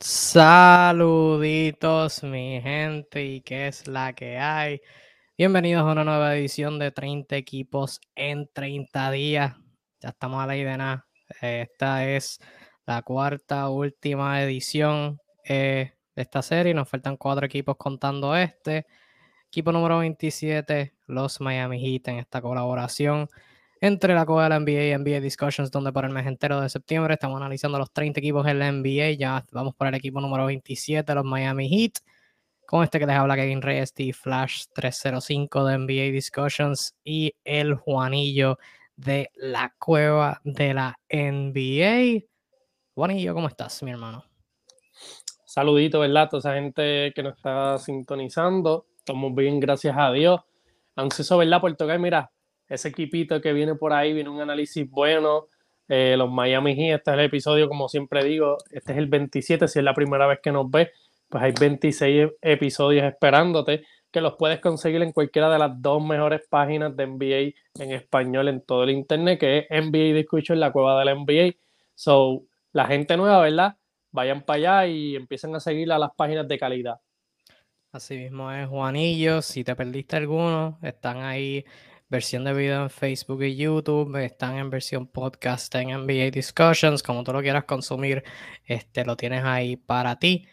Saluditos mi gente y qué es la que hay. Bienvenidos a una nueva edición de 30 equipos en 30 días. Ya estamos a la idea. Esta es la cuarta última edición eh, de esta serie. Nos faltan cuatro equipos contando este. Equipo número 27, los Miami Heat en esta colaboración entre la Copa de la NBA y NBA Discussions, donde para el mes entero de septiembre estamos analizando los 30 equipos en la NBA. Ya vamos por el equipo número 27, los Miami Heat. Con este que les habla Kevin Reyes, y Flash 305 de NBA Discussions y el Juanillo de la cueva de la NBA. Juanillo, ¿cómo estás, mi hermano? Saludito, ¿verdad? Toda esa gente que nos está sintonizando. Estamos bien, gracias a Dios. Eso, ¿verdad? Por tocar, mira, ese equipito que viene por ahí, viene un análisis bueno. Eh, los Miami Heat, este es el episodio, como siempre digo, este es el 27, si es la primera vez que nos ves, pues hay 26 episodios esperándote, que los puedes conseguir en cualquiera de las dos mejores páginas de NBA en español en todo el internet, que es NBA Discussion la cueva de la NBA. So, la gente nueva, ¿verdad? Vayan para allá y empiecen a seguir a las páginas de calidad. Así mismo es, Juanillo. Si te perdiste alguno, están ahí versión de video en Facebook y YouTube, están en versión podcast en NBA Discussions, como tú lo quieras consumir, este, lo tienes ahí para ti.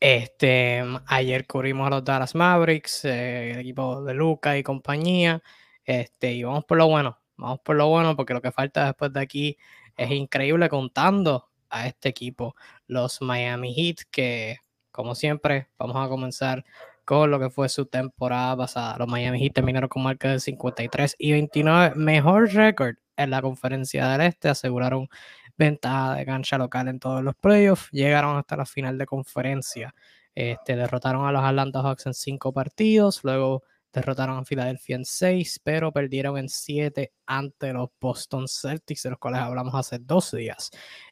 Este, ayer cubrimos a los Dallas Mavericks, eh, el equipo de Luca y compañía, este, y vamos por lo bueno, vamos por lo bueno, porque lo que falta después de aquí es increíble contando a este equipo, los Miami Heat, que como siempre, vamos a comenzar con lo que fue su temporada pasada. Los Miami Heat terminaron con marca de 53 y 29, mejor récord en la conferencia del Este, aseguraron ventaja de cancha local en todos los playoffs, llegaron hasta la final de conferencia, este, derrotaron a los Atlanta Hawks en cinco partidos, luego derrotaron a Filadelfia en seis, pero perdieron en siete ante los Boston Celtics, de los cuales hablamos hace dos días.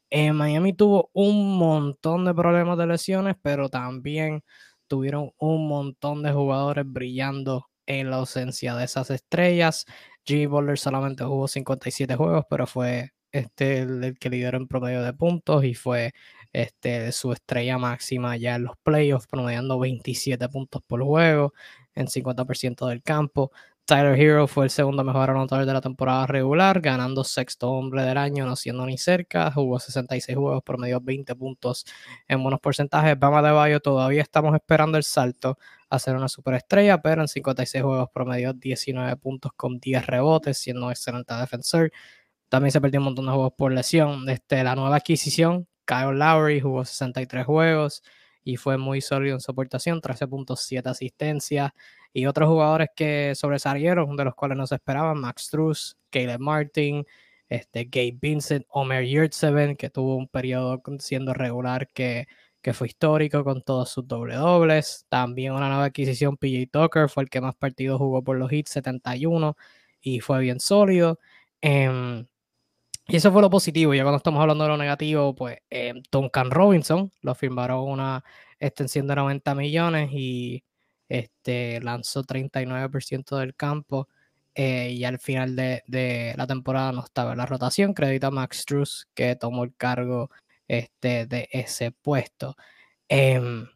En Miami tuvo un montón de problemas de lesiones, pero también tuvieron un montón de jugadores brillando en la ausencia de esas estrellas. Jimmy Butler solamente jugó 57 juegos, pero fue este el, que lideró en promedio de puntos y fue este, su estrella máxima ya en los playoffs, promediando 27 puntos por juego en 50% del campo. Tyler Hero fue el segundo mejor anotador de la temporada regular, ganando sexto hombre del año, no siendo ni cerca. Jugó 66 juegos, promedió 20 puntos en buenos porcentajes. Bama de Bayo todavía estamos esperando el salto a ser una superestrella, pero en 56 juegos promedió 19 puntos con 10 rebotes, siendo un excelente defensor. También se perdió un montón de juegos por lesión. Desde la nueva adquisición, Kyle Lowry jugó 63 juegos y fue muy sólido en su aportación, 13.7 asistencias y otros jugadores que sobresalieron, de los cuales no se esperaban, Max Truss, Caleb Martin, este, Gabe Vincent, Omer Yurtseven, que tuvo un periodo siendo regular que, que fue histórico con todos sus doble dobles. También una nueva adquisición, PJ Tucker, fue el que más partidos jugó por los hits, 71, y fue bien sólido. Em, y eso fue lo positivo. Ya cuando estamos hablando de lo negativo, pues eh, Duncan Robinson lo firmaron una extensión de 90 millones y este, lanzó 39% del campo eh, y al final de, la temporada no estaba en la rotación. Crédito a Max Truss que tomó el cargo este, de ese puesto. Em, o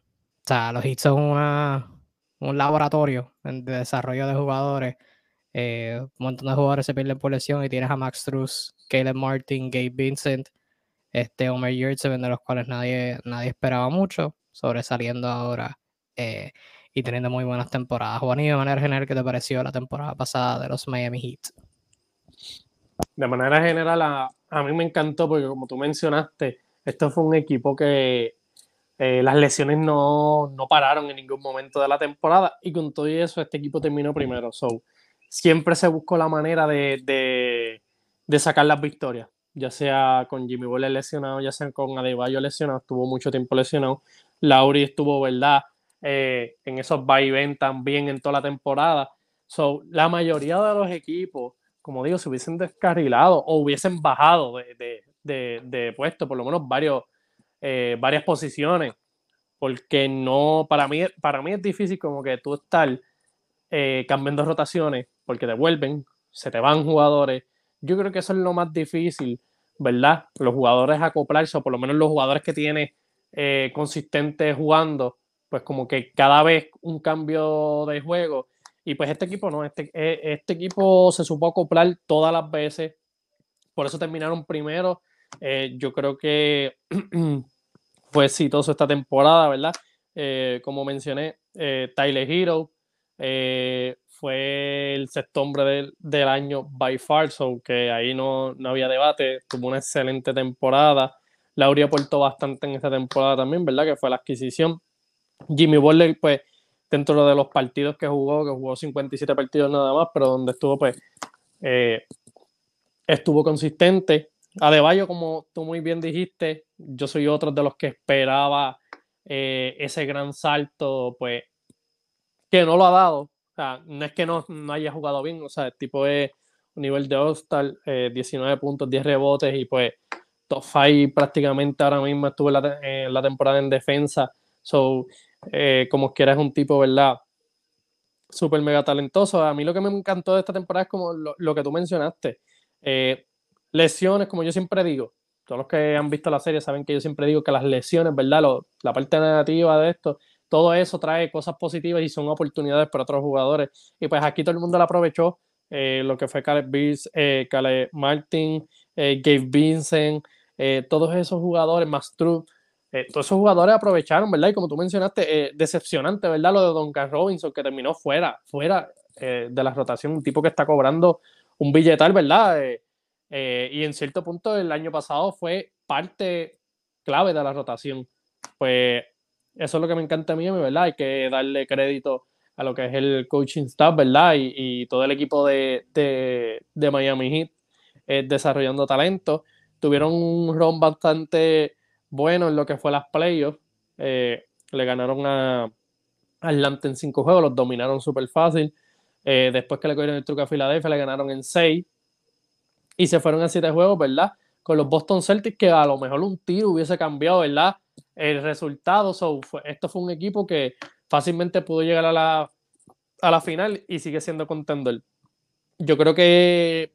sea, los una, un laboratorio de desarrollo de jugadores. Eh, un montón de jugadores se pierden por lesión y tienes a Max Truss, Caleb Martin, Gabe Vincent, este Omer Yurtseven, de los cuales nadie, nadie esperaba mucho, sobresaliendo ahora. Eh, y teniendo muy buenas temporadas. Juan, y de manera general, ¿qué te pareció la temporada pasada de los Miami Heat? De manera general, a, mí me encantó porque como tú mencionaste, esto fue un equipo que eh, las lesiones no, no, pararon en ningún momento de la temporada y con todo eso este equipo terminó primero. So, siempre se buscó la manera de, de sacar las victorias, ya sea con Jimmy Butler lesionado, ya sea con Adebayo lesionado, estuvo mucho tiempo lesionado. Lauri estuvo, ¿verdad? Eh, en esos ven también en toda la temporada. So, la mayoría de los equipos, como digo, se hubiesen descarrilado o hubiesen bajado de, de, de, puesto, por lo menos varios, eh, varias posiciones, porque no, para mí, para mí es difícil como que tú estar eh, cambiando rotaciones, porque te vuelven, se te van jugadores. Yo creo que eso es lo más difícil, ¿verdad? Los jugadores acoplarse, o por lo menos los jugadores que tienen eh, consistente jugando, pues como que cada vez un cambio de juego. Y pues este equipo no, este, eh, este equipo se supo acoplar todas las veces, por eso terminaron primero. Eh, yo creo que fue exitoso esta temporada, ¿verdad? como mencioné, Tyler Hero fue el sexto hombre del, año by far, so que ahí no, no había debate, tuvo una excelente temporada. Laurie aportó bastante en esta temporada también, ¿verdad? Que fue la adquisición. Jimmy Butler, pues, dentro de los partidos que jugó, que jugó 57 partidos nada más, pero donde estuvo, pues, eh, estuvo consistente. Adebayo, como tú muy bien dijiste, yo soy otro de los que esperaba eh, ese gran salto, pues, que no lo ha dado. O sea, no es que no, no haya jugado bien, o sea, el tipo es un nivel de 19 eh, puntos, 10 rebotes y pues top 5 prácticamente ahora mismo estuvo en la, temporada en defensa. So, eh, como quiera, es un tipo, ¿verdad? Súper mega talentoso. A mí lo que me encantó de esta temporada es como lo, que tú mencionaste. Eh, lesiones, como yo siempre digo, todos los que han visto la serie saben que yo siempre digo que las lesiones, ¿verdad? la parte negativa de esto, todo eso trae cosas positivas y son oportunidades para otros jugadores. Y pues aquí todo el mundo la aprovechó. Eh, lo que fue Caleb Beers, Caleb Martin, Gabe Vincent, eh, todos esos jugadores, eh, todos esos jugadores aprovecharon, ¿verdad? Y como tú mencionaste, eh, decepcionante, ¿verdad? Lo de Duncan Robinson, que terminó fuera, fuera de la rotación, un tipo que está cobrando un billetal, ¿verdad? y en cierto punto el año pasado fue parte clave de la rotación. Pues eso es lo que me encanta a mí, ¿verdad? Hay que darle crédito a lo que es el coaching staff, ¿verdad? Y, todo el equipo de, de Miami Heat desarrollando talento tuvieron un run bastante bueno en lo que fue las playoffs. Eh, le ganaron a Atlanta en cinco juegos, los dominaron súper fácil. Eh, después que le cogieron el truco a Filadelfia, le ganaron en seis. Y se fueron a siete juegos, ¿verdad? Con los Boston Celtics, que a lo mejor un tiro hubiese cambiado, ¿verdad? El resultado. esto fue un equipo que fácilmente pudo llegar a la, a la final y sigue siendo contender. Yo creo que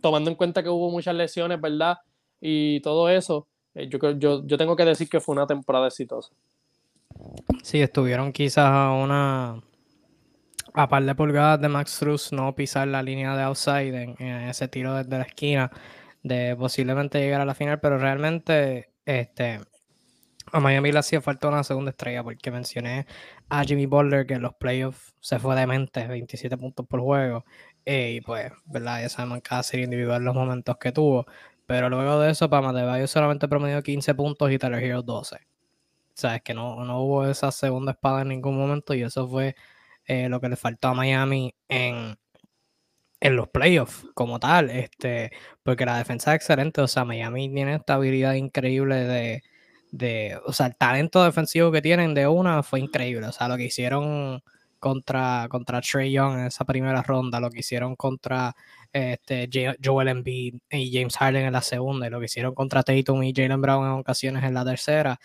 tomando en cuenta que hubo muchas lesiones, ¿verdad? Y todo eso, eh, yo, yo, yo tengo que decir que fue una temporada exitosa. Sí, estuvieron quizás a una a par de pulgadas de Max Struz no pisar la línea de outside en, ese tiro desde la esquina de posiblemente llegar a la final, pero realmente este a Miami le hacía falta una segunda estrella porque mencioné a Jimmy Butler que en los playoffs se fue de mente, 27 puntos por juego y pues, ¿verdad? Ya sabemos cada serie individual los momentos que tuvo. Pero luego de eso, para Matebayo solamente promedió 15 puntos y Tyler Hero 12. O sea, es que no, no hubo esa segunda espada en ningún momento y eso fue eh, lo que le faltó a Miami en, en los playoffs como tal. Este, porque la defensa es excelente. O sea, Miami tiene esta habilidad increíble de, de. O sea, el talento defensivo que tienen de una fue increíble. O sea, lo que hicieron contra, contra Trey Young en esa primera ronda, lo que hicieron contra este, Joel Embiid y James Harden en la segunda, y lo que hicieron contra Tatum y Jalen Brown en ocasiones en la tercera,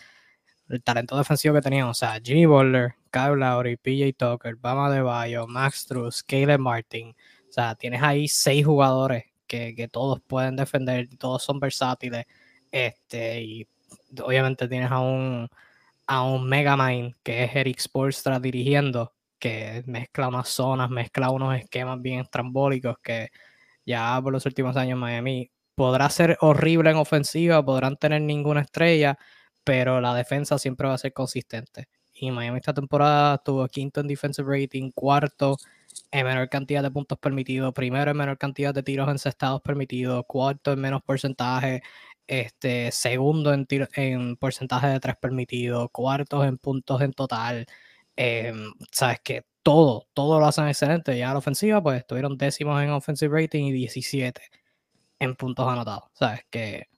el talento defensivo que tenían, o sea, Jimmy Butler, Kyle Lowry, PJ Tucker, Bama de Bayo, Max Truss, Caleb Martin, o sea, tienes ahí seis jugadores que, que todos pueden defender, todos son versátiles, este, y obviamente tienes a un a un Megamind que es Eric Spoelstra dirigiendo que mezcla unas zonas, mezcla unos esquemas bien estrambólicos que ya por los últimos años Miami podrá ser horrible en ofensiva, podrán tener ninguna estrella, pero la defensa siempre va a ser consistente. Y Miami esta temporada tuvo quinto en defensive rating, cuarto en menor cantidad de puntos permitidos, primero en menor cantidad de tiros encestados permitidos, cuarto en menos porcentaje, este, segundo en, en porcentaje de tres permitidos, cuartos en puntos en total. Em, sabes que todo, todo lo hacen excelente. Ya la ofensiva, pues estuvieron décimos en offensive rating y 17 en puntos anotados. Sabes que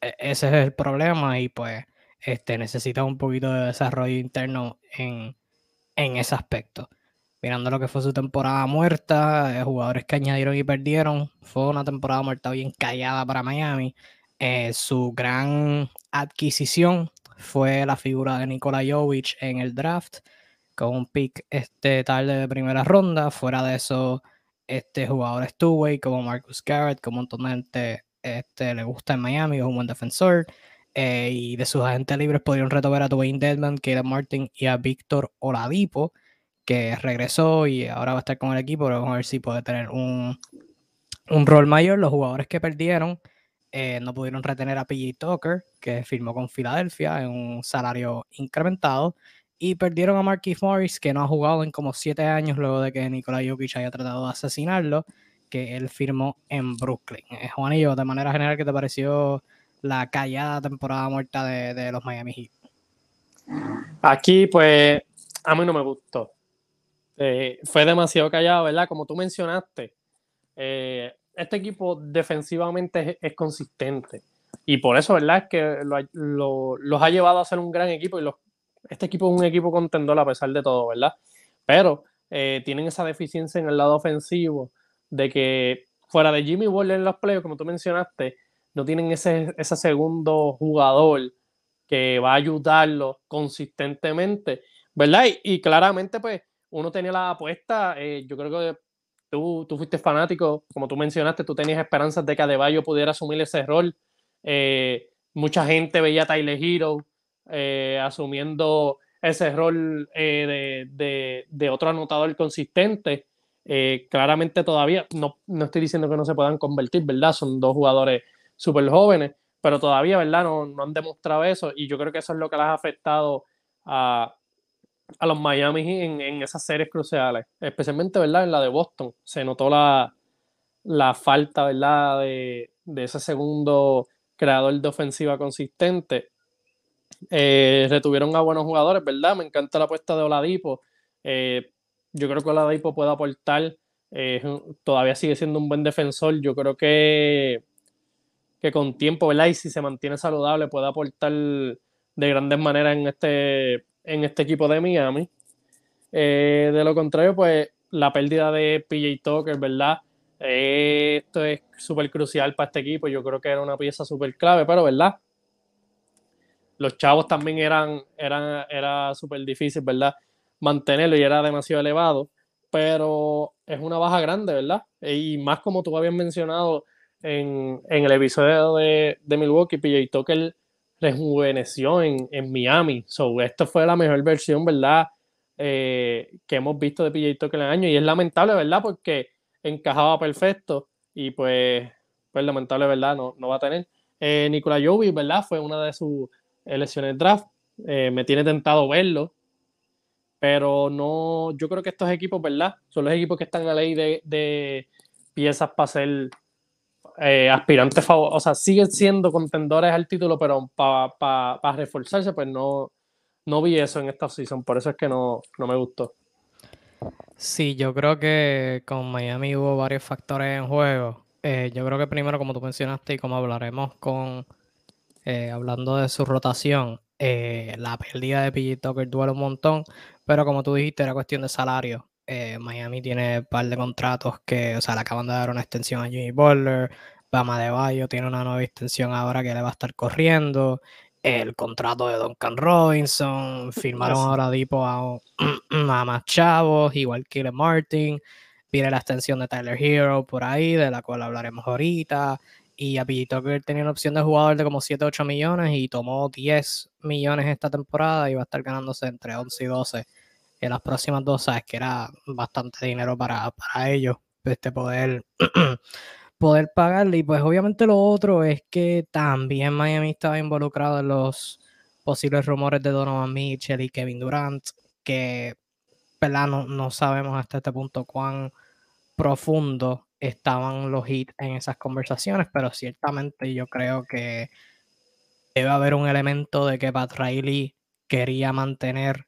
e, ese es el problema y pues este, necesita un poquito de desarrollo interno en, en ese aspecto. Mirando lo que fue su temporada muerta, eh, jugadores que añadieron y perdieron, fue una temporada muerta bien callada para Miami. Eh, su gran adquisición fue la figura de Nikola Jovic en el draft con un pick este, tarde de primera ronda. Fuera de eso, este, jugadores two-way como Marcus Garrett, que un montón este, le gusta en Miami, es un buen defensor. eh, y de sus agentes libres pudieron retomar a Dwayne Deadman, Caleb Martin y a Víctor Oladipo, que regresó y ahora va a estar con el equipo. Pero vamos a ver si puede tener un, un rol mayor. Los jugadores que perdieron eh, no pudieron retener a PJ Tucker, que firmó con Filadelfia en un salario incrementado. Y perdieron a Marquis Morris, que no ha jugado en como siete años luego de que Nikola Jokic haya tratado de asesinarlo, que él firmó en Brooklyn. Eh, Juanillo, de manera general, ¿qué te pareció la callada temporada muerta de, los Miami Heat? Aquí, pues, a mí no me gustó. Eh, fue demasiado callado, ¿verdad? Como tú mencionaste, eh, este equipo defensivamente es, consistente. Y por eso, ¿verdad? Es que los ha llevado a ser un gran equipo y este equipo es un equipo contendor a pesar de todo, ¿verdad? Pero eh, tienen esa deficiencia en el lado ofensivo de que fuera de Jimmy Butler en los playoffs, como tú mencionaste, no tienen ese, ese segundo jugador que va a ayudarlo consistentemente, ¿verdad? Y, claramente, pues, uno tenía la apuesta, eh, yo creo que tú, tú, fuiste fanático, como tú mencionaste, tú tenías esperanzas de que Adebayo pudiera asumir ese rol. Eh, mucha gente veía a Tyler Hero eh, asumiendo ese rol de, de, otro anotador consistente. claramente todavía, no, no estoy diciendo que no se puedan convertir, ¿verdad? Son dos jugadores súper jóvenes, pero todavía, ¿verdad? No, no, han demostrado eso y yo creo que eso es lo que les ha afectado a, a los Miami en, en, esas series cruciales, especialmente, ¿verdad? En la de Boston. Se notó la, la falta, ¿verdad? De, de, ese segundo creador de ofensiva consistente. Eh, retuvieron a buenos jugadores, ¿verdad? Me encanta la apuesta de Oladipo. Eh, yo creo que Oladipo puede aportar. Eh, todavía sigue siendo un buen defensor. Yo creo que que con tiempo, ¿verdad? Y si se mantiene saludable puede aportar de grandes maneras en este, en este equipo de Miami. Eh, de lo contrario, pues la pérdida de PJ Tucker, ¿verdad? Eh, esto es súper crucial para este equipo. Yo creo que era una pieza súper clave, pero ¿verdad? Los chavos también eran, eran era súper difícil, ¿verdad? Mantenerlo y era demasiado elevado. Pero es una baja grande, ¿verdad? Y más como tú habías mencionado, en, el episodio de, de Milwaukee, PJ Tucker rejuveneció en, en Miami. So, esto fue la mejor versión, ¿verdad? Eh, que hemos visto de PJ Tucker en el año. Y es lamentable, ¿verdad? Porque encajaba perfecto y pues, pues lamentable, ¿verdad? No, no va a tener. Eh, Nikola Jovi, ¿verdad? Fue una de sus elecciones draft. Eh, me tiene tentado verlo. Pero no, yo creo que estos equipos, ¿verdad? Son los equipos que están a ley de, de piezas para ser eh, aspirantes o sea, siguen siendo contendores al título, pero para reforzarse, pues no, no vi eso en esta season, por eso es que no, no me gustó. Sí, yo creo que con Miami hubo varios factores en juego. Eh, yo creo que primero, como tú mencionaste y como hablaremos con eh, hablando de su rotación, la pérdida de PG Tucker duele un montón, pero como tú dijiste, era cuestión de salario. Miami tiene un par de contratos que, o sea, le acaban de dar una extensión a Jimmy Butler, Bama de Bayo tiene una nueva extensión ahora que le va a estar corriendo. El contrato de Duncan Robinson. Firmaron ahora Dipo a, a, más chavos, igual que Martin. Viene la extensión de Tyler Hero por ahí, de la cual hablaremos ahorita. Y a que tenía una opción de jugador de como 7, 8 millones y tomó 10 millones esta temporada y va a estar ganándose entre 11 y 12 en las próximas dos, sabes que era bastante dinero para, para ellos este poder poder pagarle. Y pues obviamente lo otro es que también Miami estaba involucrado en los posibles rumores de Donovan Mitchell y Kevin Durant, que ¿verdad? No, sabemos hasta este punto cuán profundo estaban los hits en esas conversaciones, pero ciertamente yo creo que debe haber un elemento de que Pat Riley quería mantener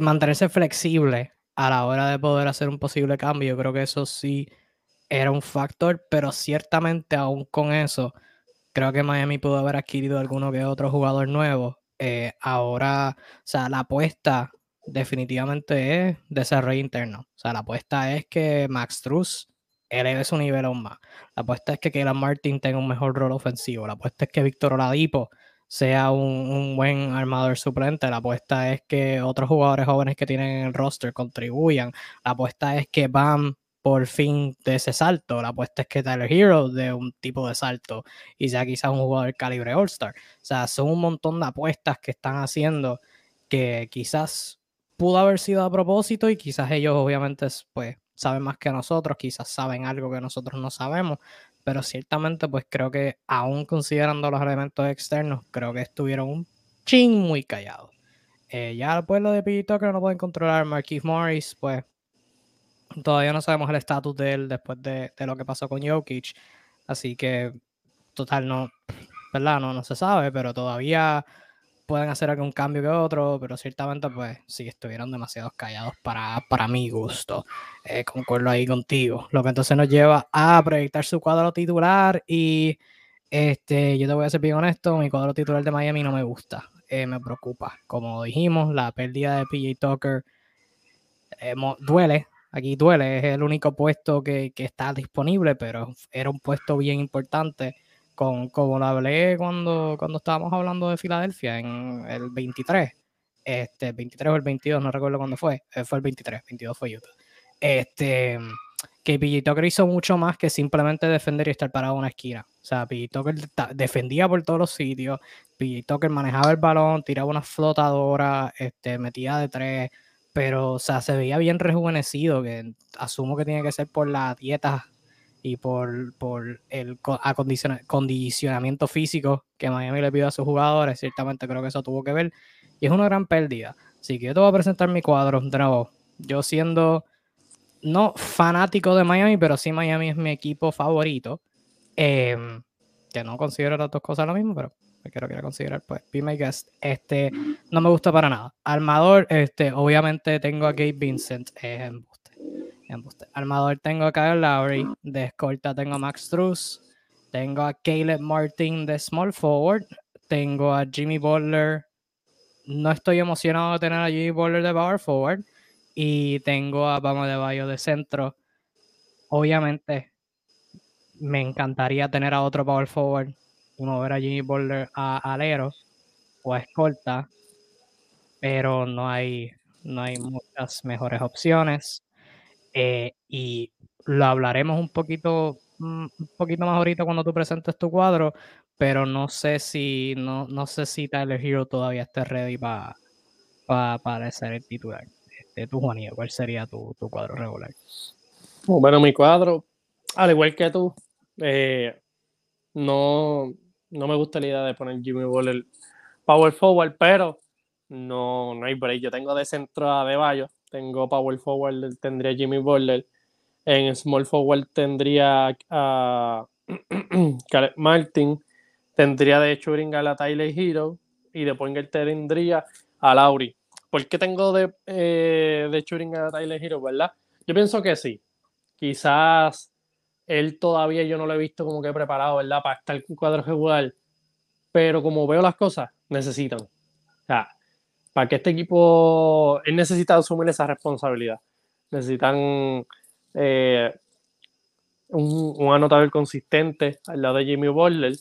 mantenerse flexible a la hora de poder hacer un posible cambio, yo creo que eso sí era un factor, pero ciertamente aún con eso, creo que Miami pudo haber adquirido alguno que otro jugador nuevo. Eh, ahora, o sea, la apuesta definitivamente es desarrollo interno. O sea, la apuesta es que Max Truss eleve su nivel aún más. La apuesta es que Kayla Martin tenga un mejor rol ofensivo. La apuesta es que Víctor Oladipo sea un, buen armador suplente. La apuesta es que otros jugadores jóvenes que tienen en el roster contribuyan. La apuesta es que Bam por fin de ese salto. La apuesta es que Tyler Hero de un tipo de salto y sea quizás un jugador calibre All-Star. O sea, son un montón de apuestas que están haciendo que quizás pudo haber sido a propósito y quizás ellos obviamente pues saben más que nosotros, quizás saben algo que nosotros no sabemos, pero ciertamente pues creo que aún considerando los elementos externos, creo que estuvieron un ching muy callados. Eh, ya pues lo de Pete que no pueden controlar, Marquis Morris, pues todavía no sabemos el estatus de él después de, de, lo que pasó con Jokic, así que total no, ¿verdad? No, no se sabe, pero todavía pueden hacer algún cambio que otro, pero ciertamente pues sí estuvieron demasiado callados para, para mi gusto. Eh, concuerdo ahí contigo. Lo que entonces nos lleva a proyectar su cuadro titular y este, yo te voy a ser bien honesto, mi cuadro titular de Miami no me gusta, eh, me preocupa. Como dijimos, la pérdida de PJ Tucker eh, duele, aquí duele, es el único puesto que, que está disponible, pero era un puesto bien importante como lo hablé cuando, cuando estábamos hablando de Filadelfia en el 23, este, 23 o el 22, no recuerdo cuándo fue, eh, fue el 23, 22 fue Utah. Este, que PJ Tucker hizo mucho más que simplemente defender y estar parado en una esquina. O sea, Tucker defendía por todos los sitios, PJ Tucker manejaba el balón, tiraba una flotadora, este, metía de tres, pero, o sea, se veía bien rejuvenecido, que asumo que tiene que ser por la dieta y por, por el acondicionamiento físico que Miami le pidió a sus jugadores, ciertamente creo que eso tuvo que ver. Y es una gran pérdida. Así que yo te voy a presentar mi cuadro de. Yo siendo no fanático de Miami, pero sí Miami es mi equipo favorito. Em, que no considero las dos cosas lo mismo, pero me quiero, quiero considerar, pues, be my guest. Este, no me gusta para nada. Armador, este, obviamente tengo a Gabe Vincent. Eh, Armador tengo a Kyle Lowry, de escolta tengo a Max Truss, tengo a Caleb Martin de small forward, tengo a Jimmy Butler. No estoy emocionado de tener a Jimmy Butler de power forward. Y tengo a Bama de Bayo de centro. Obviamente me encantaría tener a otro power forward. Y mover a Jimmy Butler a alero o a escolta, pero no hay, no hay muchas mejores opciones. Eh, y lo hablaremos un poquito, mm, un poquito más ahorita cuando tú presentes tu cuadro, pero no sé si, no, no sé si Tyler Hero todavía esté ready para para ser el titular. de tu Juanillo, ¿cuál sería tu, tu, cuadro regular? Bueno, mi cuadro, al igual que tú, eh, no, no me gusta la idea de poner Jimmy Butler power forward, pero no, no hay break. Yo tengo de centro a De Bayo tengo power forward, tendría Jimmy Butler. En small forward tendría a Caleb Martin. Tendría de shooting a la Tyler Hero. Y de ponger tendría a Lauri. ¿Por qué tengo de, eh, de shooting a Tyler Hero, verdad? Yo pienso que sí. Quizás él todavía yo no lo he visto como que preparado, ¿verdad? Para estar en cuadro regular. Pero como veo las cosas, necesitan. O sea, para que este equipo, él necesita asumir esa responsabilidad. Necesitan eh, un, anotador consistente al lado de Jimmy Butler.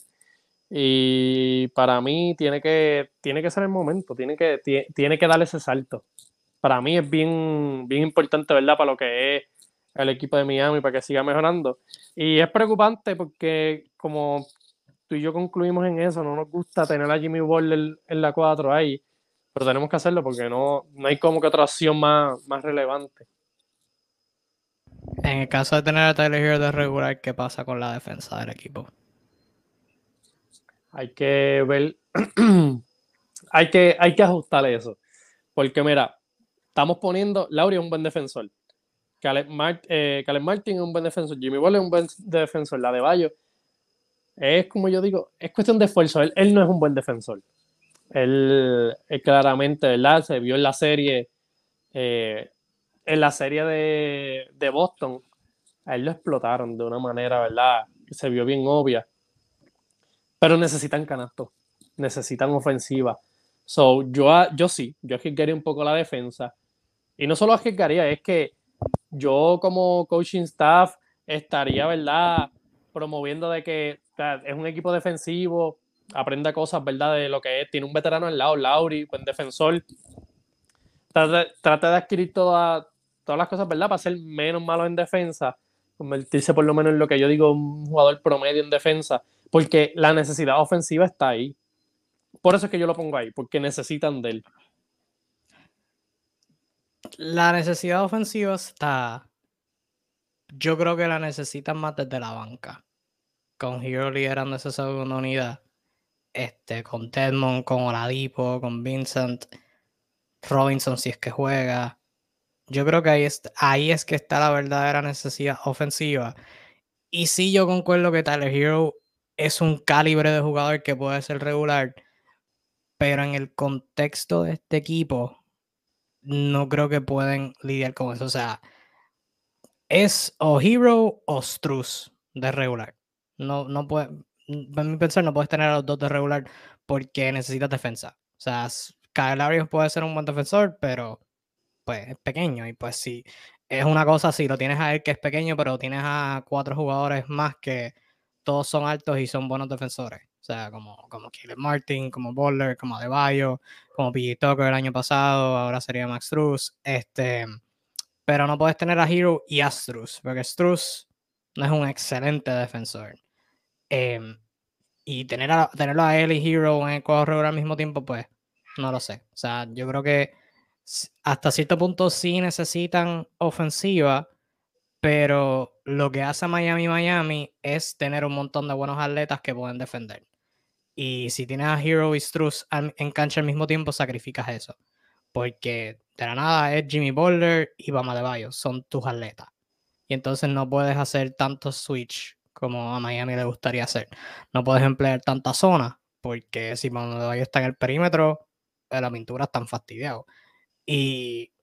Y para mí tiene que, tiene que ser el momento, tiene que, tiene, que darle ese salto. Para mí es bien, bien importante, ¿verdad? Para lo que es el equipo de Miami, para que siga mejorando. Y es preocupante porque, como tú y yo concluimos en eso, no nos gusta tener a Jimmy Butler en la 4 ahí pero tenemos que hacerlo porque no, no hay como que otra opción más, más relevante. En el caso de tener a Tyler Hero de regular, ¿qué pasa con la defensa del equipo? Hay que ver, hay que, hay que ajustar eso. Porque mira, estamos poniendo, Lauri es un buen defensor. Caleb, eh, Martin es un buen defensor. Jimmy Ball es un buen defensor. La de Bayo es como yo digo, es cuestión de esfuerzo. él no es un buen defensor. Él, claramente, ¿verdad? Se vio en la serie, eh, en la serie de, Boston, a él lo explotaron de una manera, ¿verdad? Se vio bien obvia. Pero necesitan canasto, necesitan ofensiva. So, yo, yo sí, yo arriesgaría un poco la defensa. Y no solo arriesgaría, es que yo como coaching staff estaría, ¿verdad? Promoviendo de que es un equipo defensivo, aprenda cosas, ¿verdad? De lo que es. Tiene un veterano al lado, Lauri, buen defensor. Trata, de adquirir todas todas las cosas, ¿verdad? Para ser menos malo en defensa, convertirse por lo menos en lo que yo digo un jugador promedio en defensa, porque la necesidad ofensiva está ahí. Por eso es que yo lo pongo ahí, porque necesitan de él. La necesidad ofensiva está. Yo creo que la necesitan más desde la banca. Con Hero liderando esa segunda unidad. Este, con Tedmond, con Oladipo, con Vincent, Robinson si es que juega. Yo creo que ahí es, ahí es que está la verdadera necesidad ofensiva. Y sí, yo concuerdo que Tyler Hero es un calibre de jugador que puede ser regular, pero en el contexto de este equipo, no creo que pueden lidiar con eso. O sea, es o Hero o Struz de regular. No, no puede, en mi pensar, no puedes tener a los dos de regular porque necesitas defensa. O sea, Kyle puede ser un buen defensor, pero pues es pequeño. Y pues si es una cosa, si lo tienes a él que es pequeño, pero tienes a cuatro jugadores más que todos son altos y son buenos defensores. O sea, como, como Martin, como Bowler, como Adebayo, como PG Tucker el año pasado, ahora sería Max Struz. Este, pero no puedes tener a Hero y a Struz, porque Struz no es un excelente defensor. Em, y tener a, tenerlo a él y Hero en el cuadro al mismo tiempo, pues no lo sé. O sea, yo creo que hasta cierto punto sí necesitan ofensiva, pero lo que hace Miami Miami es tener un montón de buenos atletas que pueden defender. Y si tienes a Hero y Struz en cancha al mismo tiempo, sacrificas eso. Porque de la nada es Jimmy Boulder y Bama de Bayo, son tus atletas. Y entonces no puedes hacer tantos switch como a Miami le gustaría hacer. No puedes emplear tanta zona, porque si de está en el perímetro, eh, la pintura está fastidiado. Y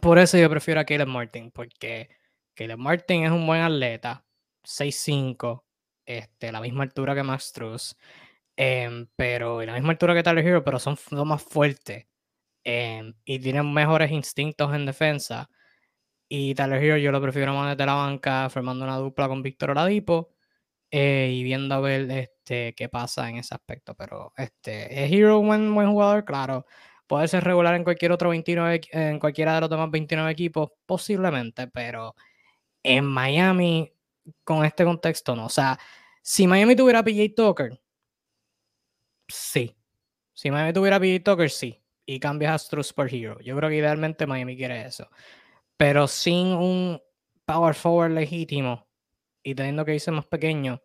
por eso yo prefiero a Caleb Martin, porque Caleb Martin es un buen atleta, 6'5, este, la misma altura que Max Truss, em, pero la misma altura que Tyler Hero, pero son, más fuertes em, y tienen mejores instintos en defensa. Y Tyler Hero yo lo prefiero más desde la banca, formando una dupla con Víctor Oladipo eh, y viendo a ver este, qué pasa en ese aspecto. Pero este, ¿es Hero un buen, buen jugador? Claro. ¿Puede ser regular en cualquier otro 29, en cualquiera de los demás 29 equipos? Posiblemente, pero en Miami, con este contexto, no. O sea, si Miami tuviera PJ Tucker, sí. Si Miami tuviera PJ Tucker, sí. Y cambias a Struz por Hero. Yo creo que idealmente Miami quiere eso. Pero sin un power forward legítimo y teniendo que irse más pequeño,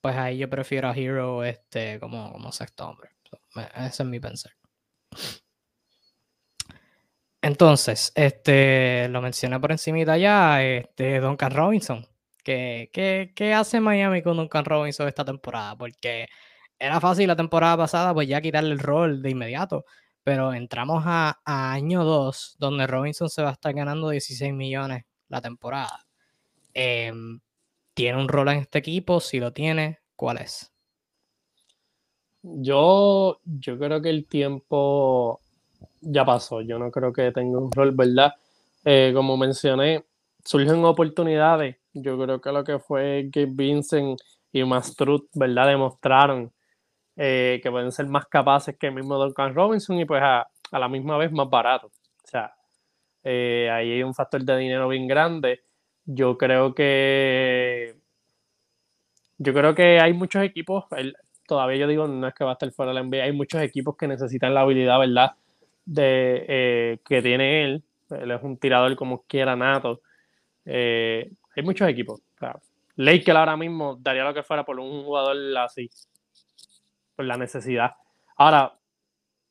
pues ahí yo prefiero a Hero este, como, como sexto hombre. ese es mi pensar. Entonces, este, lo mencioné por encima ya, este, Duncan Robinson. ¿Qué, qué, hace Miami con Duncan Robinson esta temporada? Porque era fácil la temporada pasada, pues ya quitarle el rol de inmediato. Pero entramos a, año 2, donde Robinson se va a estar ganando 16 millones la temporada. Em, ¿Tiene un rol en este equipo? Si lo tiene, ¿cuál es? Yo, yo creo que el tiempo ya pasó. Yo no creo que tenga un rol, ¿verdad? Eh, como mencioné, surgen oportunidades. Yo creo que lo que fue que Vincent y Mastrut, ¿verdad? Demostraron eh, que pueden ser más capaces que el mismo Duncan Robinson y pues a, la misma vez más barato. O sea, eh, ahí hay un factor de dinero bien grande. Yo creo que yo creo que hay muchos equipos, todavía yo digo, no es que va a estar fuera de la NBA, hay muchos equipos que necesitan la habilidad, ¿verdad? de, eh, que tiene él. Él es un tirador como quiera nato. Hay muchos equipos. O ahora mismo daría lo que fuera por un jugador así. Por la necesidad. Ahora,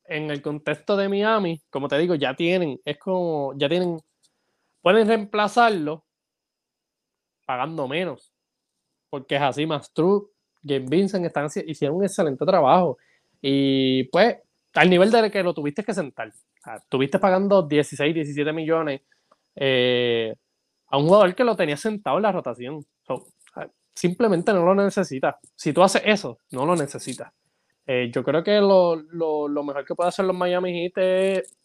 en el contexto de Miami, como te digo, ya tienen, es como, ya tienen, pueden reemplazarlo pagando menos. Porque es así, más true. Game Vincent están, hicieron un excelente trabajo. Y pues, al nivel de que lo tuviste que sentar. O tuviste pagando 16, 17 millones eh, a un jugador que lo tenía sentado en la rotación. simplemente no lo necesitas. Si tú haces eso, no lo necesitas. Eh, yo creo que lo, lo, mejor que puede hacer los Miami Heat es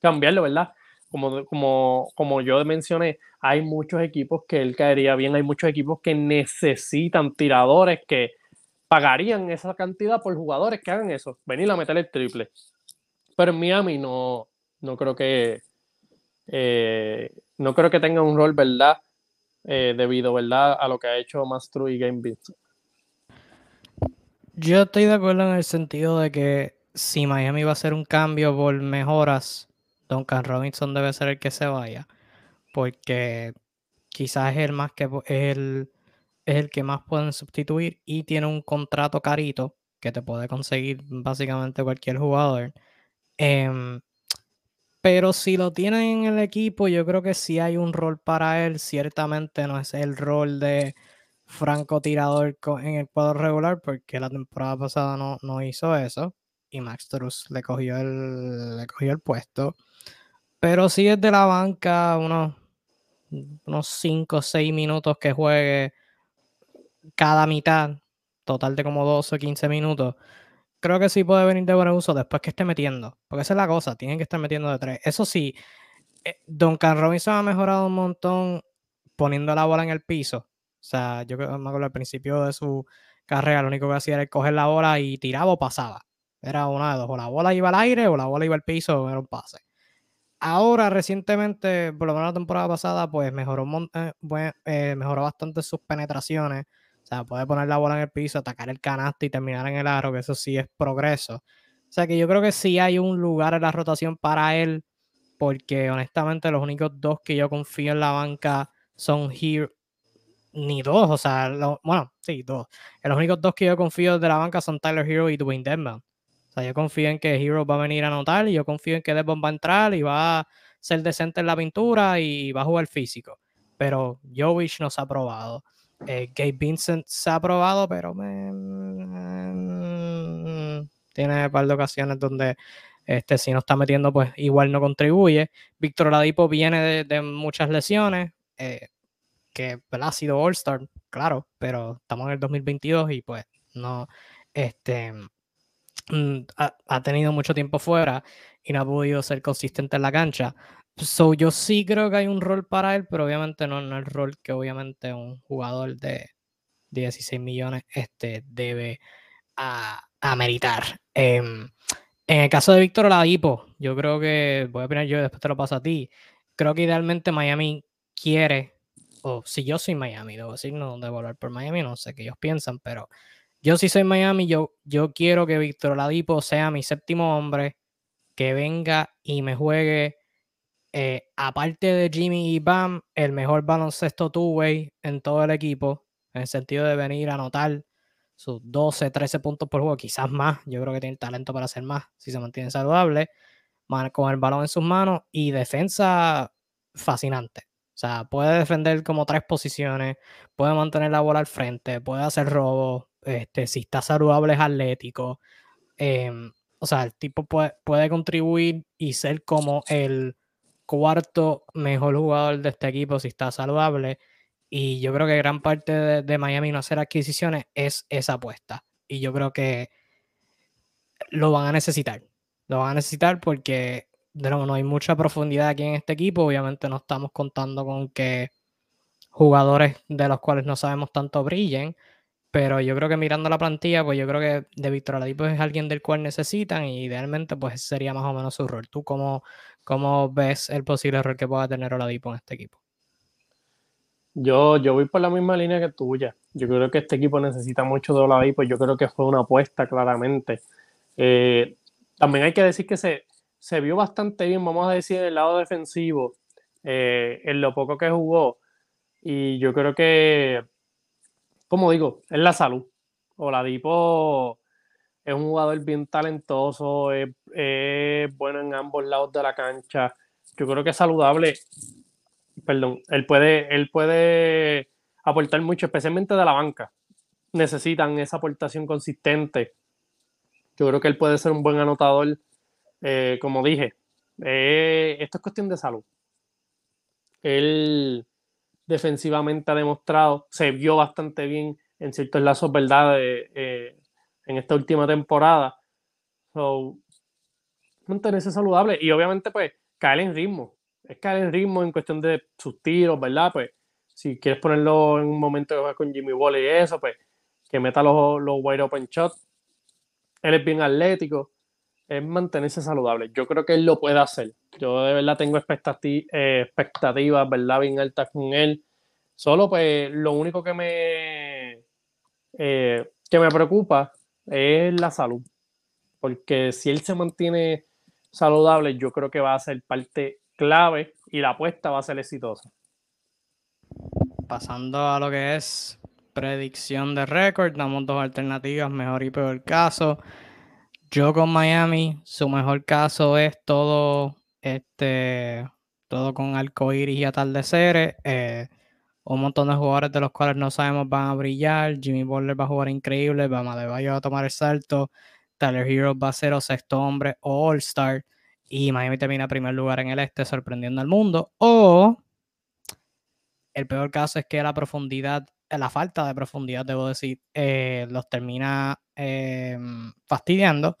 cambiarlo, ¿verdad? Como, como, como yo mencioné, hay muchos equipos que él caería bien, hay muchos equipos que necesitan tiradores que pagarían esa cantidad por jugadores que hagan eso, venir a meter el triple. Pero en Miami no, no creo que eh, no creo que tenga un rol, ¿verdad? Eh, debido, ¿verdad? A lo que ha hecho Mastro y Game Vincent. Yo estoy de acuerdo en el sentido de que si Miami va a hacer un cambio por mejoras, Duncan Robinson debe ser el que se vaya. Porque quizás es el más que es el, es el que más pueden sustituir y tiene un contrato carito que te puede conseguir básicamente cualquier jugador. Em, pero si lo tienen en el equipo, yo creo que sí hay un rol para él. Ciertamente no es el rol de francotirador en el cuadro regular, porque la temporada pasada no, no hizo eso. Y Max Truss le cogió el, le cogió el puesto. Pero sí es de la banca unos, unos 5 o 6 minutos que juegue cada mitad, total de como 12 o 15 minutos creo que sí puede venir de buen uso después que esté metiendo. Porque esa es la cosa, tienen que estar metiendo de tres. Eso sí, eh, Duncan Robinson ha mejorado un montón poniendo la bola en el piso. O sea, yo me acuerdo al principio de su carrera, lo único que hacía era coger la bola y tiraba o pasaba. Era una de dos, o la bola iba al aire o la bola iba al piso, era un pase. Ahora, recientemente, por lo menos la temporada pasada, pues mejoró, eh, eh, mejoró bastante sus penetraciones sea, puede poner la bola en el piso, atacar el canasto y terminar en el aro, que eso sí es progreso. O sea que yo creo que sí hay un lugar en la rotación para él, porque honestamente los únicos dos que yo confío en la banca son Hero, ni dos, o sea, bueno, sí, dos. Los únicos dos que yo confío de la banca son Tyler Hero y Dwayne Denman. O sea, yo confío en que Hero va a venir a anotar y yo confío en que Devon va a entrar y va a ser decente en la pintura y va a jugar físico. Pero Jovic no se ha probado. Eh, Gabe Vincent se ha probado, pero mm, tiene un par de ocasiones donde este, si no está metiendo, pues igual no contribuye. Víctor Ladipo viene de, muchas lesiones, eh, que ha sido All-Star, claro, pero estamos en el 2022 y pues no, este, mm, ha, tenido mucho tiempo fuera y no ha podido ser consistente en la cancha. So, yo sí creo que hay un rol para él, pero obviamente no, no el rol que obviamente un jugador de 16 millones este, debe a, meritar. Em, en el caso de Víctor Oladipo, yo creo que, voy a opinar yo y después te lo paso a ti, creo que idealmente Miami quiere, o si yo soy Miami, debo decir, no debo hablar por Miami, no sé qué ellos piensan, pero yo si soy Miami, yo, yo quiero que Víctor Oladipo sea mi séptimo hombre, que venga y me juegue eh, aparte de Jimmy y Bam, el mejor baloncesto two-way en todo el equipo, en el sentido de venir a anotar sus 12, 13 puntos por juego, quizás más. Yo creo que tiene talento para hacer más si se mantiene saludable. Con el balón en sus manos y defensa fascinante. Sea, puede defender como tres posiciones, puede mantener la bola al frente, puede hacer robos. Este, si está saludable, es atlético. Em, o sea, el tipo puede, puede contribuir y ser como el cuarto mejor jugador de este equipo si está saludable. Y yo creo que gran parte de, Miami no hacer adquisiciones es esa apuesta. Y yo creo que lo van a necesitar. Lo van a necesitar porque de nuevo, no hay mucha profundidad aquí en este equipo. Obviamente no estamos contando con que jugadores de los cuales no sabemos tanto brillen. Pero yo creo que mirando la plantilla, pues yo creo que de Víctor Oladipo es alguien del cual necesitan y idealmente pues sería más o menos su rol. ¿Tú cómo, cómo ves el posible rol que pueda tener Oladipo en este equipo? Yo, yo voy por la misma línea que tuya. Yo creo que este equipo necesita mucho de Oladipo. Yo creo que fue una apuesta claramente. Eh, también hay que decir que se, se vio bastante bien, vamos a decir, en el lado defensivo, eh, en lo poco que jugó. Y yo creo que como digo, es la salud. Oladipo es un jugador bien talentoso, es, bueno en ambos lados de la cancha. Yo creo que es saludable. Perdón, él puede, él puede aportar mucho, especialmente de la banca. Necesitan esa aportación consistente. Yo creo que él puede ser un buen anotador. Eh, como dije, eh, esto es cuestión de salud. Él defensivamente ha demostrado, se vio bastante bien en ciertos lazos, ¿verdad? Eh, en esta última temporada. So, mantenerse saludable y obviamente pues caer en ritmo. Es caer en ritmo en cuestión de sus tiros, ¿verdad? Pues si quieres ponerlo en un momento con Jimmy Waller y eso, pues que meta los wide open shots. Él es bien atlético. Es mantenerse saludable. Yo creo que él lo puede hacer. Yo de verdad tengo eh, expectativas, ¿verdad? Bien altas con él. Solo pues lo único que me, eh, que me preocupa es la salud. Porque si él se mantiene saludable, yo creo que va a ser parte clave y la apuesta va a ser exitosa. Pasando a lo que es predicción de récord, damos dos alternativas, mejor y peor caso. Yo con Miami, su mejor caso es todo, este, todo con arcoíris y atardeceres. Eh, un montón de jugadores de los cuales no sabemos van a brillar. Jimmy Butler va a jugar increíble, Bama de Bayo va a tomar el salto. Tyler Hero va a ser o sexto hombre o All-Star. Y Miami termina primer lugar en el este, sorprendiendo al mundo. O el peor caso es que la profundidad, la falta de profundidad, debo decir, eh, los termina Em, fastidiando.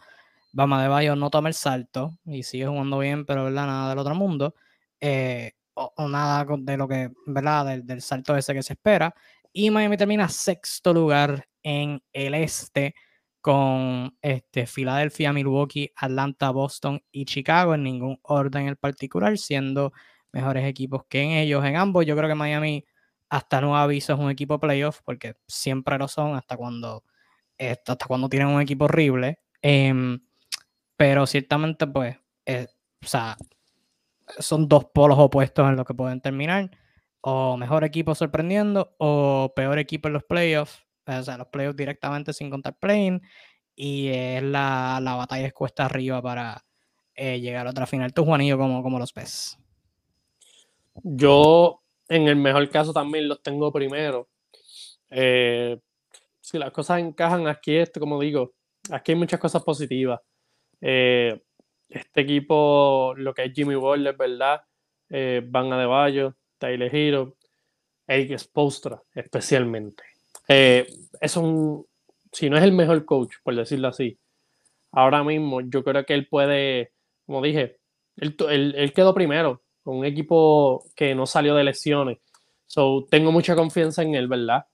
Bama de Bayo no toma el salto y sigue jugando bien, pero ¿verdad? nada del otro mundo. Eh, o, nada de lo que, ¿verdad? Del, salto ese que se espera. Y Miami termina sexto lugar en el este con este, Filadelfia, Milwaukee, Atlanta, Boston y Chicago en ningún orden en particular, siendo mejores equipos que en ellos. En ambos, yo creo que Miami hasta no aviso es un equipo playoff, porque siempre lo son, hasta cuando hasta cuando tienen un equipo horrible. Em, pero ciertamente, pues, eh, o sea, son dos polos opuestos en lo que pueden terminar. O mejor equipo sorprendiendo, o peor equipo en los playoffs. O sea, los playoffs directamente sin contar playing. Y es la, la batalla es cuesta arriba para eh, llegar a otra final. Tú, Juanillo, ¿cómo, cómo los ves? Yo, en el mejor caso, también los tengo primero. Eh, si las cosas encajan aquí, esto, como digo, aquí hay muchas cosas positivas. Eh, este equipo, lo que es Jimmy Butler, ¿verdad? Eh, Van Adebayo, Tyler Hero, Eric Spostra, especialmente. Eh, es un, si no es el mejor coach, por decirlo así, ahora mismo yo creo que él puede, como dije, él, él quedó primero con un equipo que no salió de lesiones. So, tengo mucha confianza en él, ¿verdad?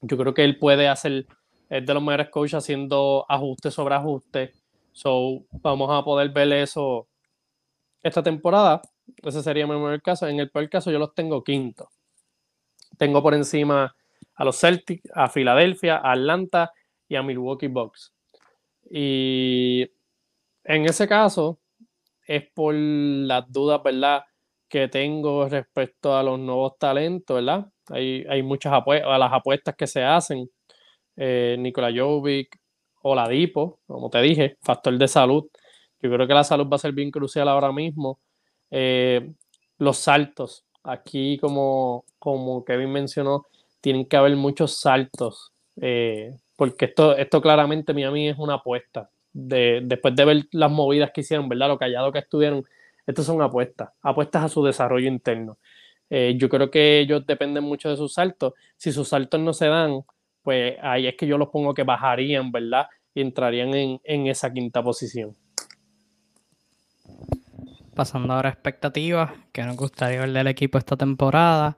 Yo creo que él puede hacer, es de los mejores coaches haciendo ajuste sobre ajuste. So, vamos a poder ver eso esta temporada. Ese sería mi mejor caso. En el peor caso, yo los tengo quinto. Tengo por encima a los Celtics, a Filadelfia, a Atlanta y a Milwaukee Bucks. Y en ese caso, es por las dudas, ¿verdad? Que tengo respecto a los nuevos talentos, ¿verdad? Hay, hay muchas apuestas, las apuestas que se hacen. Eh, Nikola Jovic o la Dipo, como te dije, factor de salud. Yo creo que la salud va a ser bien crucial ahora mismo. Eh, los saltos. Aquí, como, como Kevin mencionó, tienen que haber muchos saltos. Eh, porque esto, esto claramente Miami es una apuesta. De, después de ver las movidas que hicieron, ¿verdad? Lo callado que estuvieron, estas son apuestas, apuestas a su desarrollo interno. Eh, yo creo que ellos dependen mucho de sus saltos. Si sus saltos no se dan, pues ahí es que yo los pongo que bajarían, ¿verdad? Y entrarían en, esa quinta posición. Pasando ahora a expectativas, que nos gustaría ver del equipo esta temporada.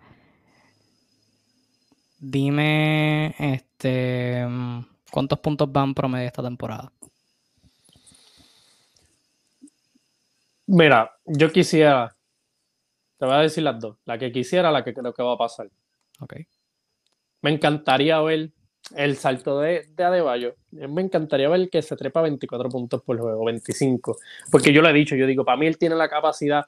Dime, este, ¿cuántos puntos van promedio esta temporada? Mira, yo quisiera te voy a decir las dos. La que quisiera, la que creo que va a pasar. Ok. Me encantaría ver el salto de, de Adebayo. Me encantaría ver que se trepa 24 puntos por juego, 25. Porque yo lo he dicho, yo digo, para mí él tiene la capacidad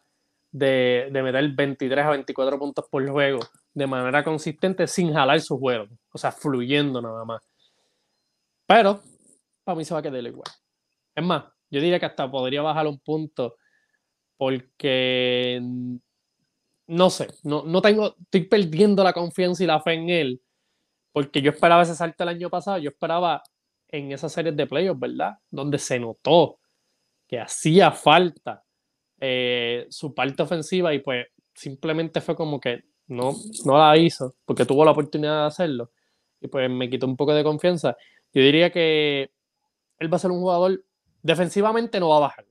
de, de meter 23 a 24 puntos por juego de manera consistente sin jalar su juego. O sea, fluyendo nada más. Pero para mí se va a quedar igual. Es más, yo diría que hasta podría bajar un punto porque no sé, no, no tengo, estoy perdiendo la confianza y la fe en él, porque yo esperaba ese salto el año pasado, yo esperaba en esas series de playoffs, ¿verdad? Donde se notó que hacía falta eh, su parte ofensiva y pues simplemente fue como que no, no la hizo porque tuvo la oportunidad de hacerlo y pues me quitó un poco de confianza. Yo diría que él va a ser un jugador, defensivamente no va a bajar.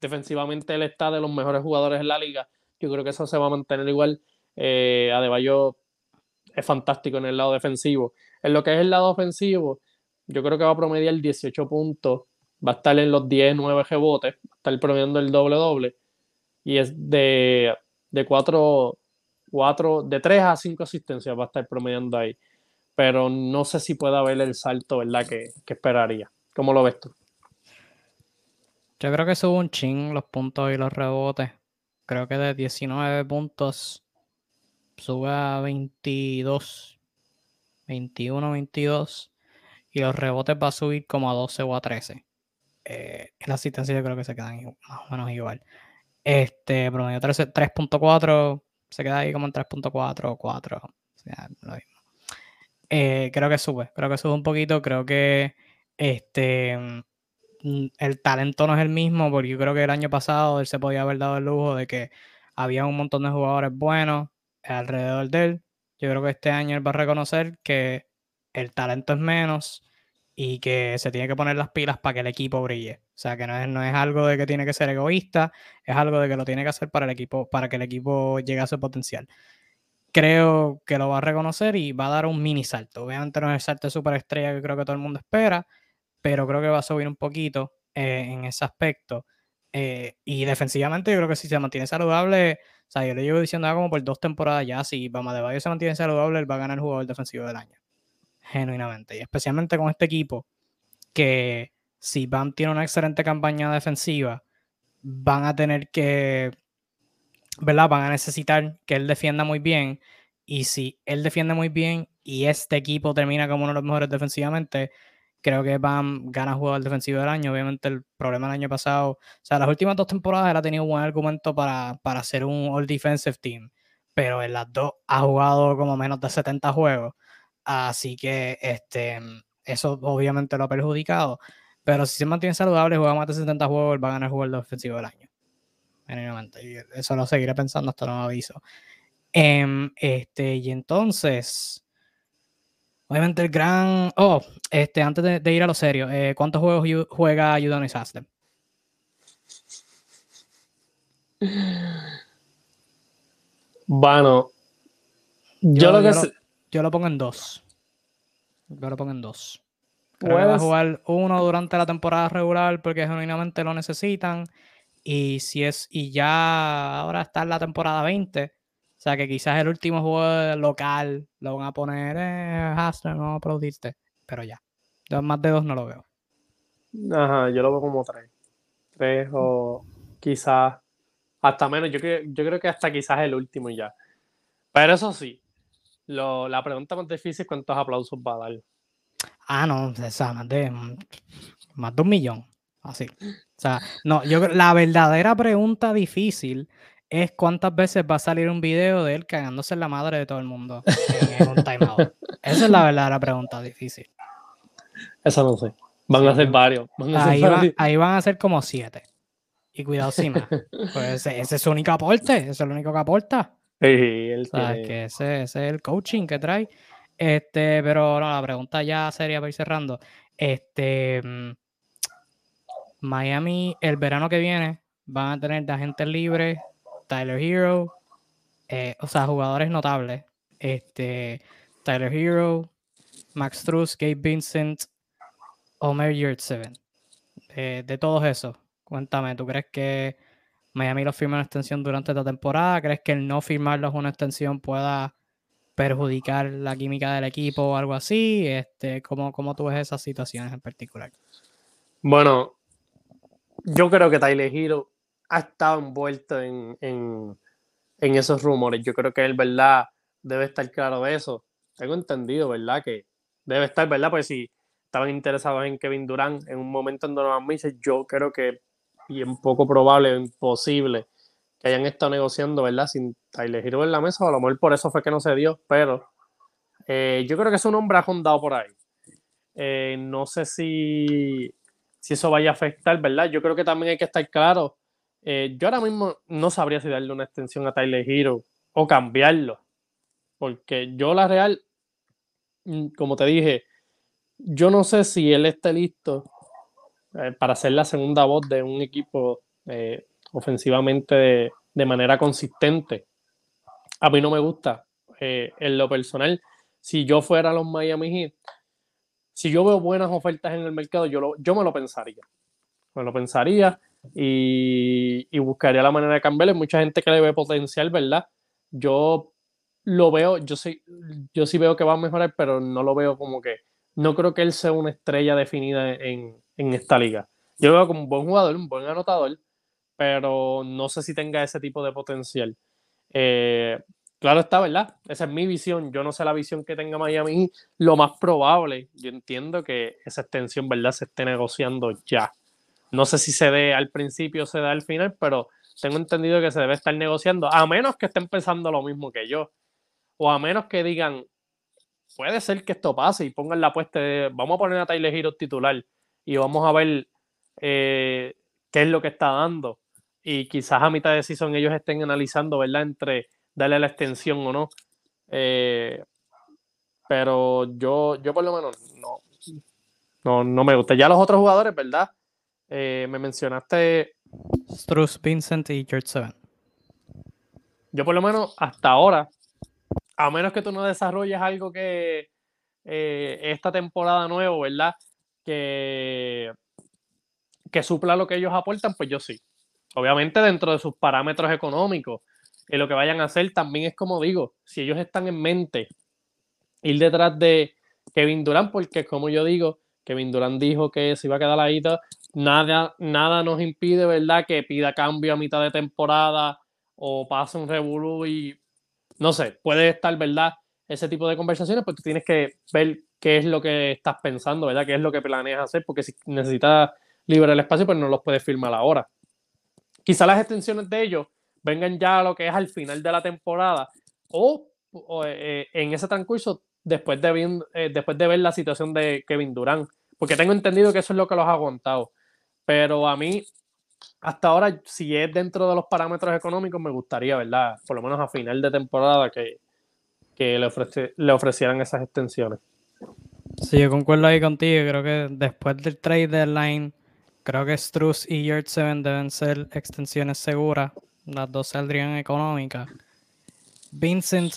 Defensivamente él está de los mejores jugadores en la liga yo creo que eso se va a mantener igual. Eh, Adebayo es fantástico en el lado defensivo. En lo que es el lado ofensivo, yo creo que va a promediar 18 puntos va a estar en los 10, 9 rebotes, va a estar promediando el doble-doble. Y es de, de 4, 4, de 3 a 5 asistencias va a estar promediando ahí. Pero no sé si puede haber el salto, ¿verdad? Que, que esperaría. ¿Cómo lo ves tú? Yo creo que sube un ching los puntos y los rebotes. Creo que de 19 puntos sube a 22, 21, 22. Y los rebotes va a subir como a 12 o a 13. Eh, la asistencia yo creo que se quedan más o menos igual. Este, promedio 3.4, se queda ahí como en 3.4 o 4. O sea, lo mismo. Eh, creo que sube, creo que sube un poquito. Creo que este el talento no es el mismo, porque yo creo que el año pasado él se podía haber dado el lujo de que había un montón de jugadores buenos alrededor de él. Yo creo que este año él va a reconocer que el talento es menos y que se tiene que poner las pilas para que el equipo brille. O sea, que no es, no es algo de que tiene que ser egoísta, es algo de que lo tiene que hacer para el equipo, para que el equipo llegue a su potencial. Creo que lo va a reconocer y va a dar un mini salto. Obviamente no es el salto de superestrella que creo que todo el mundo espera, pero creo que va a subir un poquito eh, en ese aspecto. Eh, y defensivamente yo creo que si se mantiene saludable, o sea, yo le llevo diciendo como por dos temporadas ya, si Bama de Bayo se mantiene saludable, él va a ganar el jugador defensivo del año. Genuinamente. Y especialmente con este equipo, que si Bam tiene una excelente campaña defensiva, van a tener que, ¿verdad? Van a necesitar que él defienda muy bien. Y si él defiende muy bien y este equipo termina como uno de los mejores defensivamente, creo que Bam gana jugador defensivo del año. Obviamente el problema del año pasado, o sea, las últimas dos temporadas él ha tenido un buen argumento para, para ser un All Defensive Team, pero en las dos ha jugado como menos de 70 juegos. Así que este, eso obviamente lo ha perjudicado. Pero si se mantiene saludable juega más de 70 juegos, él va a ganar jugador defensivo del año. Y eso lo seguiré pensando hasta nuevo aviso. Em, este, y entonces, Obviamente el gran... Oh, este, antes de, ir a lo serio, eh, ¿cuántos juegos juega Udonis Haslem? Bueno, yo, lo que... Yo lo, pongo en dos. Yo lo pongo en dos. Creo va a pues jugar uno durante la temporada regular porque genuinamente lo necesitan. Y si es, y ya ahora está en la temporada 20, o sea que quizás el último juego local lo van a poner, eh, Hasler, no aplaudiste. Pero ya. más de dos no lo veo. Ajá, yo lo veo como tres. Tres o quizás hasta menos. Yo, creo, yo creo que hasta quizás el último ya. Pero eso sí, la pregunta más difícil es cuántos aplausos va a dar. Ah, no, o sea, más de, más de un millón. Así. O sea, no, yo la verdadera pregunta difícil es cuántas veces va a salir un video de él cagándose en la madre de todo el mundo en, un timeout. Esa es la verdadera pregunta difícil. Esa no sé. Van a ser varios. ahí, van a ser como siete. Y cuidado si Pues ese, es su único aporte. Ese es el único que aporta. Sí, él que ese, es el coaching que trae. Este, pero no, la pregunta ya sería para ir cerrando. Este, mm, Miami, el verano que viene, van a tener de agentes libres Tyler Hero, eh, o sea, jugadores notables. Este, Tyler Hero, Max Truss, Gabe Vincent, Omer Yurtseven. De, de todos esos, cuéntame, ¿tú crees que Miami lo firma una extensión durante esta temporada? ¿Crees que el no firmarlos una extensión pueda perjudicar la química del equipo o algo así? Este, ¿cómo, ¿Cómo tú ves esas situaciones en particular? Bueno, yo creo que Tyler Hero ha estado envuelto en, en, esos rumores. Yo creo que él, ¿verdad? Debe estar claro de eso. Tengo entendido, ¿verdad? Que debe estar, ¿verdad? Pues si estaban interesados en Kevin Durant en un momento en Donovan Mitchell, yo creo que bien poco probable, imposible que hayan estado negociando, ¿verdad? Sin Tyler Hero en la mesa, a lo mejor por eso fue que no se dio, pero eh, yo creo que es un hombre ha por ahí. Eh, no sé si, si eso vaya a afectar, ¿verdad? Yo creo que también hay que estar claro eh, yo ahora mismo no sabría si darle una extensión a Tyler Hero o cambiarlo. Porque yo la real, mm, como te dije, yo no sé si él esté listo eh, para ser la segunda voz de un equipo eh, ofensivamente de, de, manera consistente. A mí no me gusta. en lo personal, si yo fuera a los Miami Heat, si yo veo buenas ofertas en el mercado, yo, yo me lo pensaría. me lo pensaría y, buscaría la manera de cambiarlo. Mucha gente que le ve potencial, ¿verdad? Yo lo veo, yo sí, yo sí veo que va a mejorar, pero no lo veo como que, no creo que él sea una estrella definida en, en esta liga. Yo lo veo como un buen jugador, un buen anotador, pero no sé si tenga ese tipo de potencial. Eh, claro está, ¿verdad? Esa es mi visión. Yo no sé la visión que tenga Miami. Lo más probable, yo entiendo que esa extensión, ¿verdad? Se esté negociando ya. No sé si se dé al principio o se da al final, pero tengo entendido que se debe estar negociando, a menos que estén pensando lo mismo que yo. O a menos que digan, puede ser que esto pase y pongan la apuesta de, vamos a poner a Tyler Hero titular y vamos a ver eh, qué es lo que está dando. Y quizás a mitad de season ellos estén analizando, ¿verdad? Entre darle la extensión o no. Eh, pero yo, yo por lo menos no, no, no me gusta. Ya los otros jugadores, ¿verdad? Eh, me mencionaste. Struss, Vincent y George Seven. Yo por lo menos hasta ahora, a menos que tú no desarrolles algo que eh, esta temporada nuevo, ¿verdad? Que, que supla lo que ellos aportan, pues yo sí. Obviamente dentro de sus parámetros económicos y lo que vayan a hacer, también es como digo, si ellos están en mente ir detrás de Kevin Durant, porque como yo digo, Kevin Durant dijo que se iba a quedar ahí, nada, nada nos impide, ¿verdad? Que pida cambio a mitad de temporada o pase un revolú y no sé, puede estar, ¿verdad? Ese tipo de conversaciones, pues tú tienes que ver qué es lo que estás pensando, ¿verdad? ¿Qué es lo que planeas hacer? Porque si necesitas liberar el espacio, pues no los puedes firmar ahora. Quizá las extensiones de ellos vengan ya a lo que es al final de la temporada o, eh, en ese transcurso después de, eh, después de ver la situación de Kevin Durant, porque tengo entendido que eso es lo que los ha aguantado. Pero a mí, hasta ahora, si es dentro de los parámetros económicos, me gustaría, ¿verdad? Por lo menos a final de temporada que, que le, le ofrecieran esas extensiones. Sí, yo concuerdo ahí contigo. Creo que después del trade deadline, creo que Struss y Yard 7 deben ser extensiones seguras. Las dos saldrían económicas. Vincent,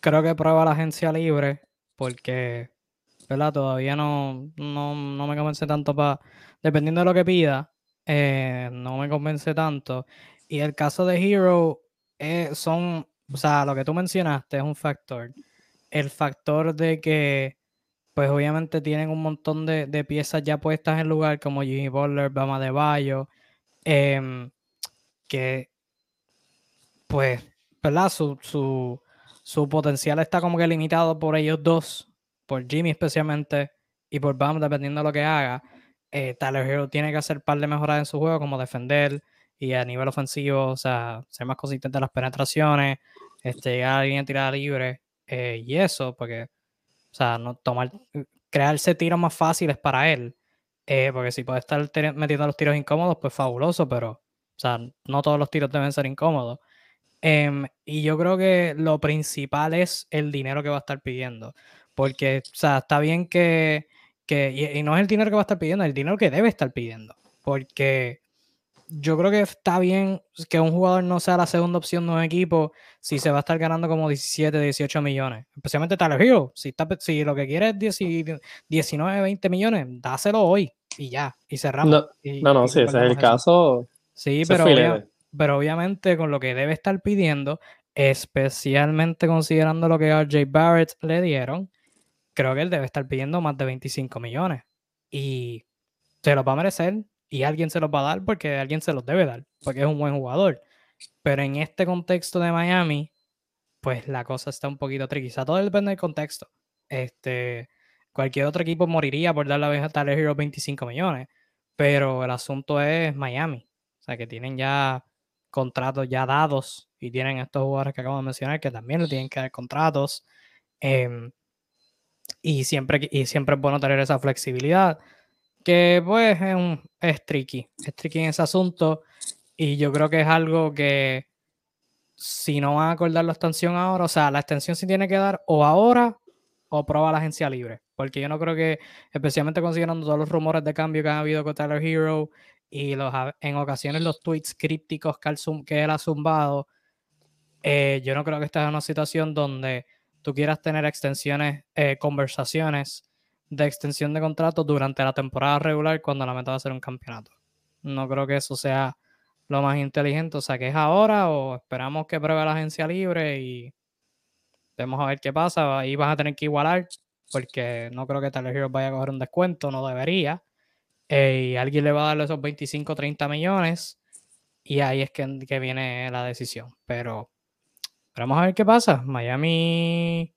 creo que prueba la agencia libre porque, ¿verdad? Todavía no, no, no me convence tanto para dependiendo de lo que pida, eh, no me convence tanto. Y el caso de Hero eh, son, o sea, lo que tú mencionaste es un factor. El factor de que, pues obviamente tienen un montón de, piezas ya puestas en lugar, como Jimmy Butler, Bama de Bayo, em, que, pues, ¿verdad? Su, su, su potencial está como que limitado por ellos dos, por Jimmy especialmente, y por Bam, dependiendo de lo que haga eh, Tyler Hero tiene que hacer un par de mejoras en su juego, como defender y a nivel ofensivo, o sea, ser más consistente en las penetraciones, este, llegar a la línea de tirada libre eh, y eso, porque, o sea, no tomar, crearse tiros más fáciles para él, eh, porque si puede estar metiendo los tiros incómodos, pues fabuloso, pero, o sea, no todos los tiros deben ser incómodos. Em, y yo creo que lo principal es el dinero que va a estar pidiendo, porque, o sea, está bien que que, y, no es el dinero que va a estar pidiendo, es el dinero que debe estar pidiendo. Porque yo creo que está bien que un jugador no sea la segunda opción de un equipo si se va a estar ganando como 17, 18 millones. Especialmente Tyler Hero. Si, está, si lo que quiere es 19, 20 millones, dáselo hoy y ya. Y cerramos. No, no, si ese es el caso. Sí, pero, pero obviamente con lo que debe estar pidiendo, especialmente considerando lo que a RJ Barrett le dieron, creo que él debe estar pidiendo más de 25 millones. Y se los va a merecer y alguien se los va a dar porque alguien se los debe dar, porque es un buen jugador. Pero en este contexto de Miami, pues la cosa está un poquito tricky. Todo depende del contexto. Este, cualquier otro equipo moriría por darle a Tyler Hero 25 millones. Pero el asunto es Miami. O sea, que tienen ya contratos ya dados y tienen estos jugadores que acabo de mencionar que también le tienen que dar contratos. Eh, y siempre, y siempre es bueno tener esa flexibilidad, que pues es, un, es tricky, es tricky en ese asunto. Y yo creo que es algo que si no van a acordar la extensión ahora, o sea, la extensión se tiene que dar o ahora o prueba la agencia libre. Porque yo no creo que, especialmente considerando todos los rumores de cambio que han habido con Tyler Hero y los, en ocasiones los tweets crípticos que, que él ha zumbado, eh, yo no creo que esta es una situación donde tú quieras tener extensiones, eh, conversaciones de extensión de contrato durante la temporada regular cuando la meta va a ser un campeonato. No creo que eso sea lo más inteligente. O sea, que es ahora o esperamos que pruebe la agencia libre y vemos a ver qué pasa. Ahí vas a tener que igualar porque no creo que Tyler Hero vaya a coger un descuento, no debería. Eh, y alguien le va a darle esos 25, 30 millones y ahí es que, que viene la decisión. Pero, vamos a ver qué pasa. Miami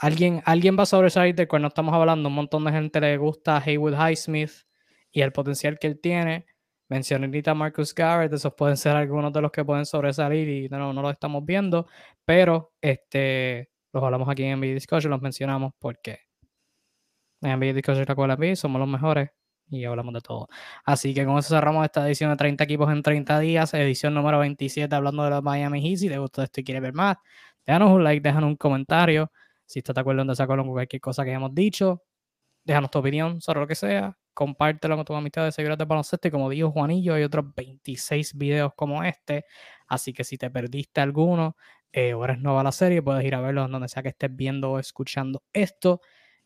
Alguien, alguien va a sobresalir de cual no estamos hablando. Un montón de gente le gusta Haywood Highsmith y el potencial que él tiene. Mencioné ahorita Marcus Garrett, esos pueden ser algunos de los que pueden sobresalir y no, no lo estamos viendo, pero este, los hablamos aquí en NBA Discussion, los mencionamos porque en NBA Discussion la somos los mejores y hablamos de todo. Así que con eso cerramos esta edición de 30 equipos en 30 días, edición número 27 hablando de los Miami Heat. Si te gustó esto y quieres ver más, déjanos un like, déjanos un comentario. Si estás de acuerdo en desacuerdo con cualquier cosa que hayamos dicho, déjanos tu opinión sobre lo que sea. Compártelo con tus amistades, seguidores de baloncesto. Y como dijo Juanillo, hay otros 26 videos como este. Así que si te perdiste alguno eh, o eres nueva la serie, puedes ir a verlo donde sea que estés viendo o escuchando esto.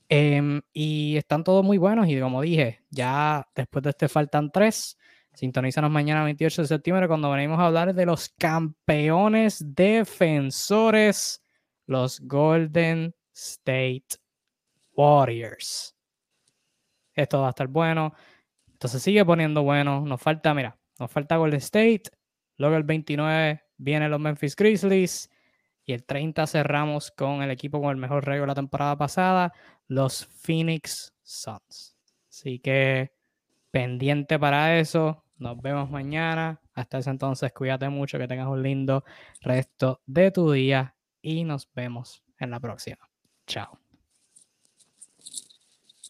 Em, y están todos muy buenos. Y como dije, ya después de este faltan tres. Sintonízanos mañana 28 de septiembre cuando venimos a hablar de los campeones defensores los Golden State Warriors. Esto va a estar bueno. Entonces sigue poniendo bueno. Nos falta, mira, nos falta Golden State. Luego el 29 vienen los Memphis Grizzlies. Y el 30 cerramos con el equipo con el mejor récord de la temporada pasada, los Phoenix Suns. Así que pendiente para eso. Nos vemos mañana. Hasta ese entonces, cuídate mucho, que tengas un lindo resto de tu día y nos vemos en la próxima. Chao.